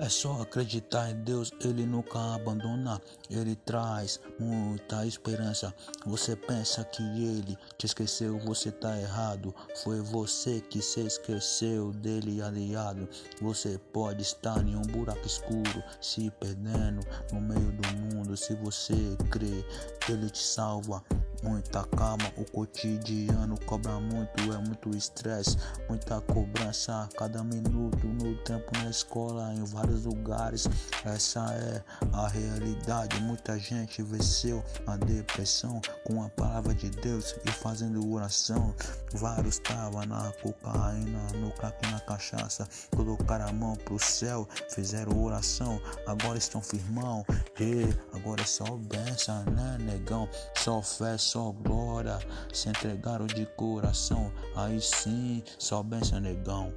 É só acreditar em Deus, Ele nunca abandona. Ele traz muita esperança. Você pensa que Ele te esqueceu, você tá errado. Foi você que se esqueceu dele, aliado. Você pode estar em um buraco escuro, se perdendo no meio do mundo. Se você crê, Ele te salva muita calma. O cotidiano cobra muito, é muito estresse, muita cobrança a cada minuto no tempo na escola, em vários lugares. Essa é a realidade. Muita gente venceu a depressão com a palavra de Deus e fazendo oração. Vários estavam na cocaína, no crack, na cachaça, colocaram a mão pro céu, fizeram oração, agora estão firmão. E agora é só benção, né, negão? Só fé, só glória, se entregaram de coração. Aí sim, só benção, negão.